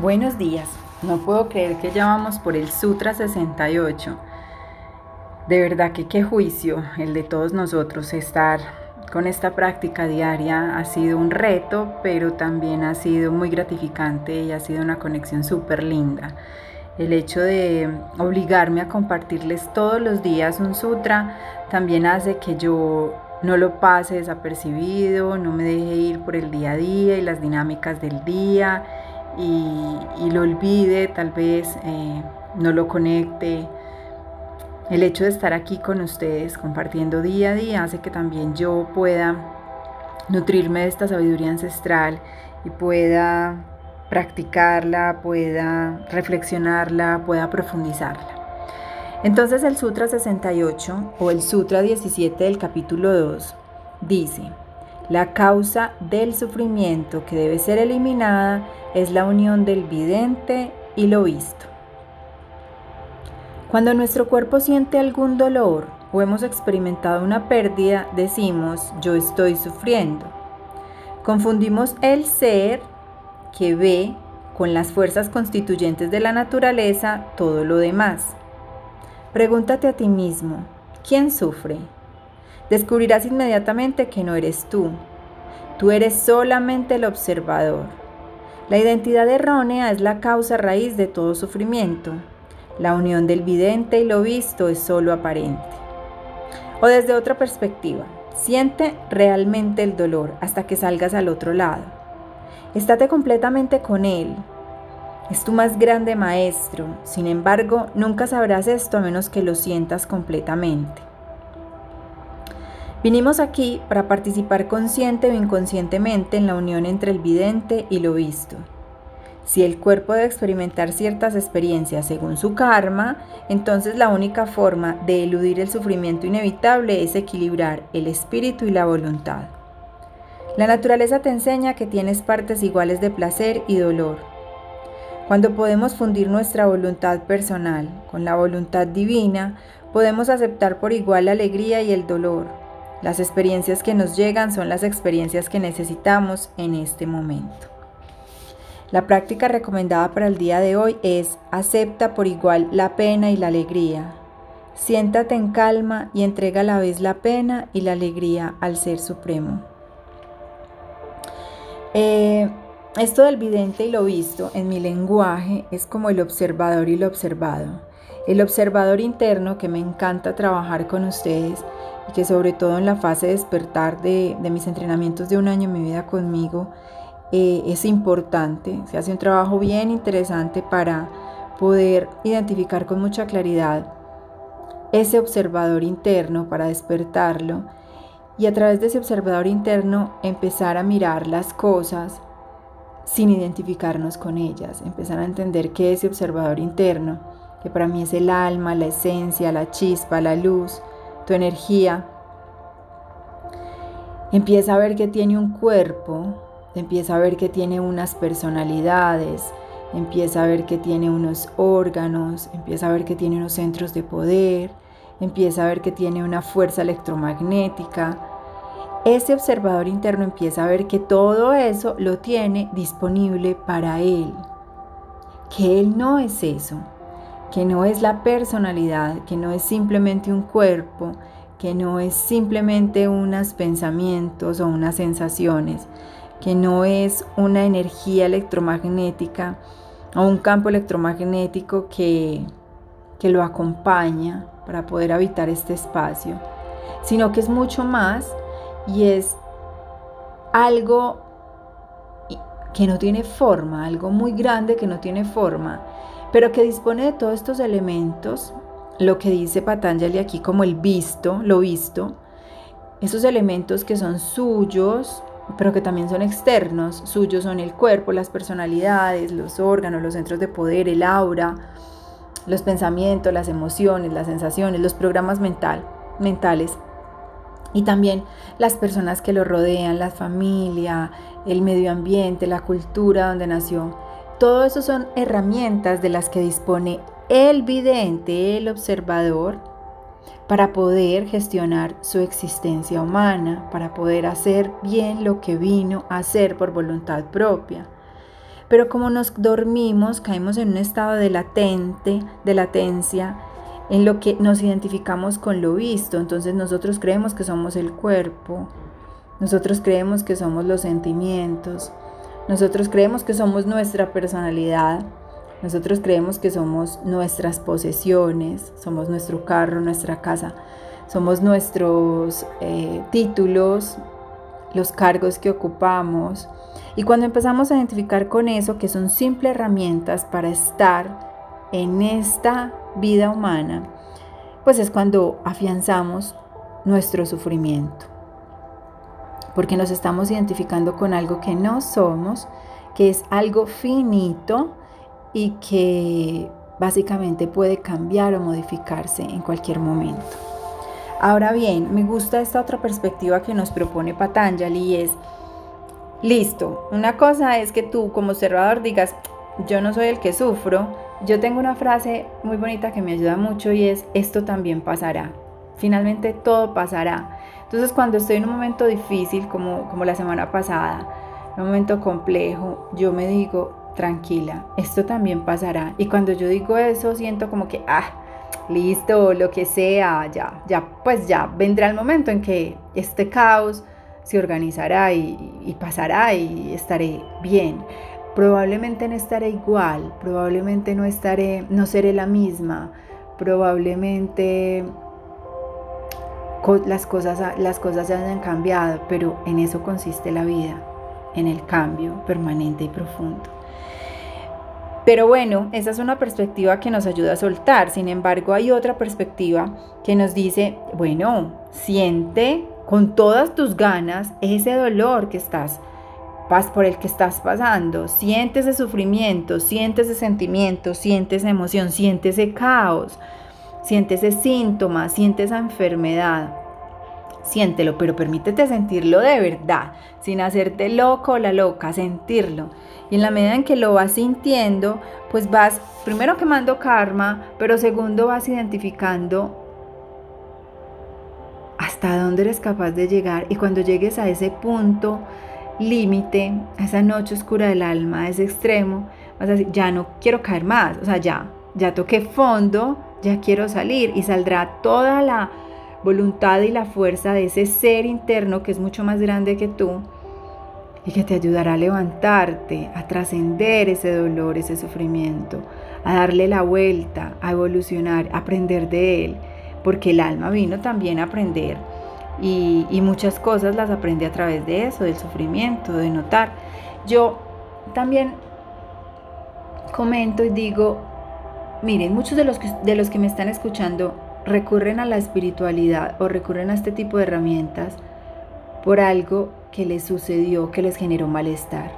Buenos días. No puedo creer que ya vamos por el Sutra 68. De verdad que qué juicio el de todos nosotros estar con esta práctica diaria ha sido un reto, pero también ha sido muy gratificante y ha sido una conexión súper linda. El hecho de obligarme a compartirles todos los días un sutra también hace que yo no lo pase desapercibido, no me deje ir por el día a día y las dinámicas del día y, lo olvide, tal vez eh, no lo conecte. El hecho de estar aquí con ustedes compartiendo día a día hace que también yo pueda nutrirme de esta sabiduría ancestral y pueda practicarla, pueda reflexionarla, pueda profundizarla. Entonces el Sutra 68 o el Sutra 17 del capítulo 2 dice, la causa del sufrimiento que debe ser eliminada es la unión del vidente y lo visto. Cuando nuestro cuerpo siente algún dolor o hemos experimentado una pérdida, decimos yo estoy sufriendo. Confundimos el ser que ve con las fuerzas constituyentes de la naturaleza todo lo demás. Pregúntate a ti mismo, ¿quién sufre? descubrirás inmediatamente que no eres tú. Tú eres solamente el observador. La identidad errónea es la causa raíz de todo sufrimiento. La unión del vidente y lo visto es solo aparente. O desde otra perspectiva, siente realmente el dolor hasta que salgas al otro lado. Estate completamente con él. Es tu más grande maestro, sin embargo, nunca sabrás esto a menos que lo sientas completamente. Vinimos aquí para participar consciente o inconscientemente en la unión entre el vidente y lo visto. Si el cuerpo debe experimentar ciertas experiencias según su karma, entonces la única forma de eludir el sufrimiento inevitable es equilibrar el espíritu y la voluntad. La naturaleza te enseña que tienes partes iguales de placer y dolor. Cuando podemos fundir nuestra voluntad personal con la voluntad divina, podemos aceptar por igual la alegría y el dolor, las experiencias que nos llegan son las experiencias que necesitamos en este momento. La práctica recomendada para el día de hoy es acepta por igual la pena y la alegría. Siéntate en calma y entrega a la vez la pena y la alegría al Ser Supremo. Eh, esto del vidente y lo visto en mi lenguaje es como el observador y lo observado. El observador interno que me encanta trabajar con ustedes y que sobre todo en la fase de despertar de, mis entrenamientos de un año en mi vida conmigo eh, es importante. Se hace un trabajo bien interesante para poder identificar con mucha claridad ese observador interno, para despertarlo y a través de ese observador interno empezar a mirar las cosas sin identificarnos con ellas, empezar a entender que ese observador interno, que para mí es el alma, la esencia, la chispa, la luz, tu energía, empieza a ver que tiene un cuerpo, empieza a ver que tiene unas personalidades, empieza a ver que tiene unos órganos, empieza a ver que tiene unos centros de poder, empieza a ver que tiene una fuerza electromagnética. Ese observador interno empieza a ver que todo eso lo tiene disponible para él, que él no es eso, que no es la personalidad, que no es simplemente un cuerpo, que no es simplemente unos pensamientos o unas sensaciones, que no es una energía electromagnética o un campo electromagnético que, que lo acompaña para poder habitar este espacio, sino que es mucho más y es algo que no tiene forma, algo muy grande que no tiene forma pero que dispone de todos estos elementos, lo que dice Patanjali aquí como el visto, lo visto, esos elementos que son suyos, pero que también son externos, suyos son el cuerpo, las personalidades, los órganos, los centros de poder, el aura, los pensamientos, las emociones, las sensaciones, los programas mental, mentales. Y también las personas que lo rodean, la familia, el medio ambiente, la cultura donde nació todo eso son herramientas de las que dispone el vidente, el observador, para poder gestionar su existencia humana, para poder hacer bien lo que vino a hacer por voluntad propia. Pero como nos dormimos, caemos en un estado de latente, de latencia, en lo que nos identificamos con lo visto. Entonces nosotros creemos que somos el cuerpo, nosotros creemos que somos los sentimientos, nosotros creemos que somos nuestra personalidad, nosotros creemos que somos nuestras posesiones, somos nuestro carro, nuestra casa, somos nuestros eh, títulos, los cargos que ocupamos. Y cuando empezamos a identificar con eso, que son simples herramientas para estar en esta vida humana, pues es cuando afianzamos nuestro sufrimiento. Porque nos estamos identificando con algo que no somos, que es algo finito y que básicamente puede cambiar o modificarse en cualquier momento. Ahora bien, me gusta esta otra perspectiva que nos propone Patanjali y es, listo, una cosa es que tú como observador digas, yo no soy el que sufro, yo tengo una frase muy bonita que me ayuda mucho y es, esto también pasará. Finalmente todo pasará. Entonces cuando estoy en un momento difícil, como, como la semana pasada, un momento complejo, yo me digo, tranquila, esto también pasará. Y cuando yo digo eso, siento como que, ah, listo, lo que sea, ya, ya, pues ya vendrá el momento en que este caos se organizará y, y pasará y estaré bien probablemente no estaré igual, probablemente no estaré, no seré la misma, probablemente las cosas, las cosas hayan cambiado, pero en eso consiste la vida, en el cambio permanente y profundo. Pero bueno, esa es una perspectiva que nos ayuda a soltar. Sin embargo, hay otra perspectiva que nos dice, bueno, siente con todas tus ganas ese dolor que estás por el que estás pasando, sientes ese sufrimiento, sientes ese sentimiento, sientes esa emoción, sientes ese caos, sientes ese síntoma, sientes esa enfermedad. Siéntelo, pero permítete sentirlo de verdad, sin hacerte loco o la loca, sentirlo. Y en la medida en que lo vas sintiendo, pues vas primero quemando karma, pero segundo vas identificando hasta dónde eres capaz de llegar. Y cuando llegues a ese punto, límite, a esa noche oscura del alma, a ese extremo, vas a decir, ya no quiero caer más, o sea, ya, ya toqué fondo, ya quiero salir y saldrá toda la voluntad y la fuerza de ese ser interno que es mucho más grande que tú y que te ayudará a levantarte, a trascender ese dolor, ese sufrimiento, a darle la vuelta, a evolucionar, a aprender de él, porque el alma vino también a aprender y, muchas cosas las aprendí a través de eso, del sufrimiento, de notar. Yo también comento y digo, miren, muchos de los, que, de los que me están escuchando recurren a la espiritualidad o recurren a este tipo de herramientas por algo que les sucedió, que les generó malestar,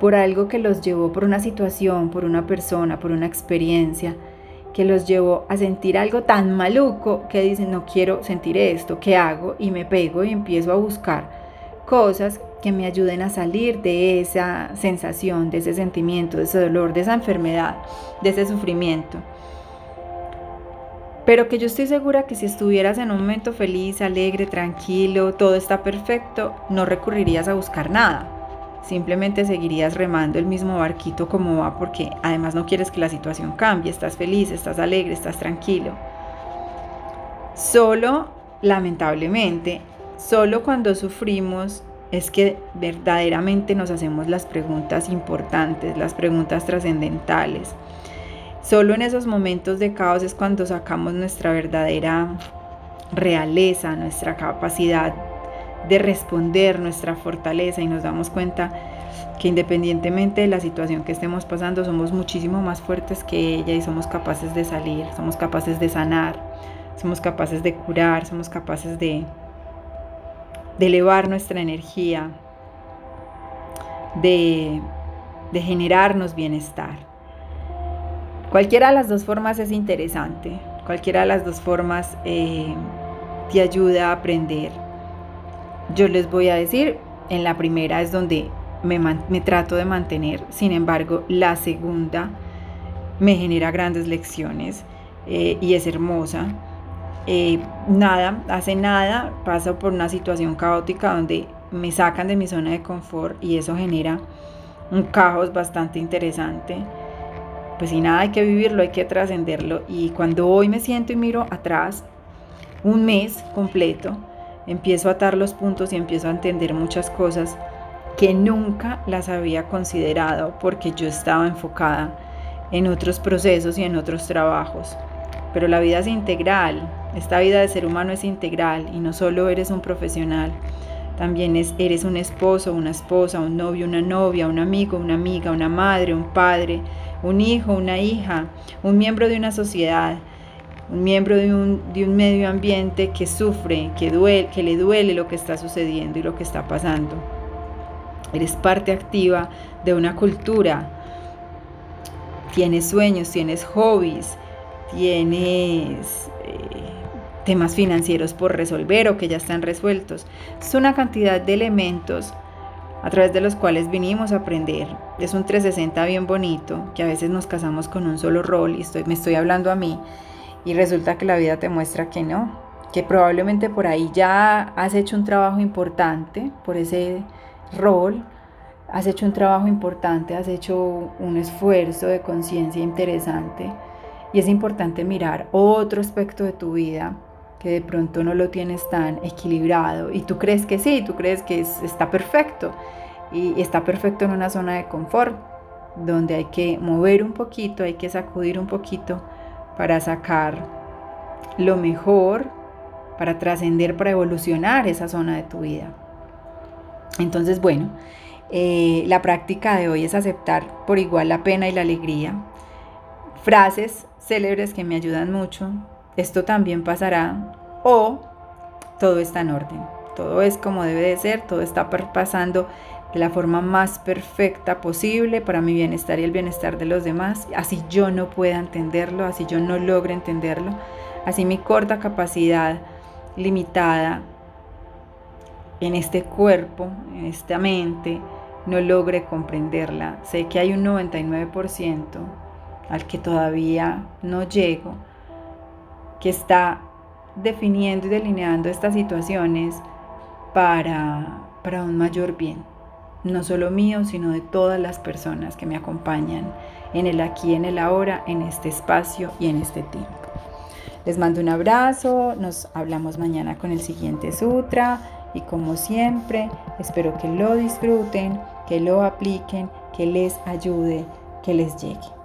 por algo que los llevó por una situación, por una persona, por una experiencia que los llevó a sentir algo tan maluco que dicen, no quiero sentir esto, ¿qué hago? Y me pego y empiezo a buscar cosas que me ayuden a salir de esa sensación, de ese sentimiento, de ese dolor, de esa enfermedad, de ese sufrimiento. Pero que yo estoy segura que si estuvieras en un momento feliz, alegre, tranquilo, todo está perfecto, no recurrirías a buscar nada simplemente seguirías remando el mismo barquito como va porque además no quieres que la situación cambie, estás feliz, estás alegre, estás tranquilo. Solo, lamentablemente, solo cuando sufrimos es que verdaderamente nos hacemos las preguntas importantes, las preguntas trascendentales. Solo en esos momentos de caos es cuando sacamos nuestra verdadera realeza, nuestra capacidad de responder nuestra fortaleza y nos damos cuenta que independientemente de la situación que estemos pasando, somos muchísimo más fuertes que ella y somos capaces de salir, somos capaces de sanar, somos capaces de curar, somos capaces de, de elevar nuestra energía, de, de generarnos bienestar. Cualquiera de las dos formas es interesante, cualquiera de las dos formas eh, te ayuda a aprender yo les voy a decir, en la primera es donde me, trato de mantener, sin embargo, la segunda me genera grandes lecciones eh, y es hermosa. Eh, nada, hace nada, paso por una situación caótica donde me sacan de mi zona de confort y eso genera un caos bastante interesante. Pues si nada, hay que vivirlo, hay que trascenderlo. Y cuando hoy me siento y miro atrás, un mes completo, empiezo a atar los puntos y empiezo a entender muchas cosas que nunca las había considerado porque yo estaba enfocada en otros procesos y en otros trabajos. Pero la vida es integral, esta vida de ser humano es integral y no solo eres un profesional, también eres un esposo, una esposa, un novio, una novia, un amigo, una amiga, una madre, un padre, un hijo, una hija, un miembro de una sociedad, un miembro de un, de un medio ambiente que sufre, que, duele, que le duele lo que está sucediendo y lo que está pasando. Eres parte activa de una cultura. Tienes sueños, tienes hobbies, tienes eh, temas financieros por resolver o que ya están resueltos. Es una cantidad de elementos a través de los cuales vinimos a aprender. Es un 360 bien bonito, que a veces nos casamos con un solo rol y estoy, me estoy hablando a mí y resulta que la vida te muestra que no, que probablemente por ahí ya has hecho un trabajo importante por ese rol, has hecho un trabajo importante, has hecho un esfuerzo de conciencia interesante y es importante mirar otro aspecto de tu vida que de pronto no lo tienes tan equilibrado y tú crees que sí, tú crees que está perfecto y está perfecto en una zona de confort donde hay que mover un poquito, hay que sacudir un poquito para sacar lo mejor, para trascender, para evolucionar esa zona de tu vida. Entonces, bueno, eh, la práctica de hoy es aceptar por igual la pena y la alegría. Frases célebres que me ayudan mucho, esto también pasará o todo está en orden. Todo es como debe de ser, todo está pasando de la forma más perfecta posible para mi bienestar y el bienestar de los demás. Así yo no pueda entenderlo, así yo no logre entenderlo, así mi corta capacidad limitada en este cuerpo, en esta mente, no logre comprenderla. Sé que hay un 99% al que todavía no llego que está definiendo y delineando estas situaciones para, para un mayor bien, no solo mío, sino de todas las personas que me acompañan en el aquí, en el ahora, en este espacio y en este tiempo. Les mando un abrazo, nos hablamos mañana con el siguiente sutra y como siempre espero que lo disfruten, que lo apliquen, que les ayude, que les llegue.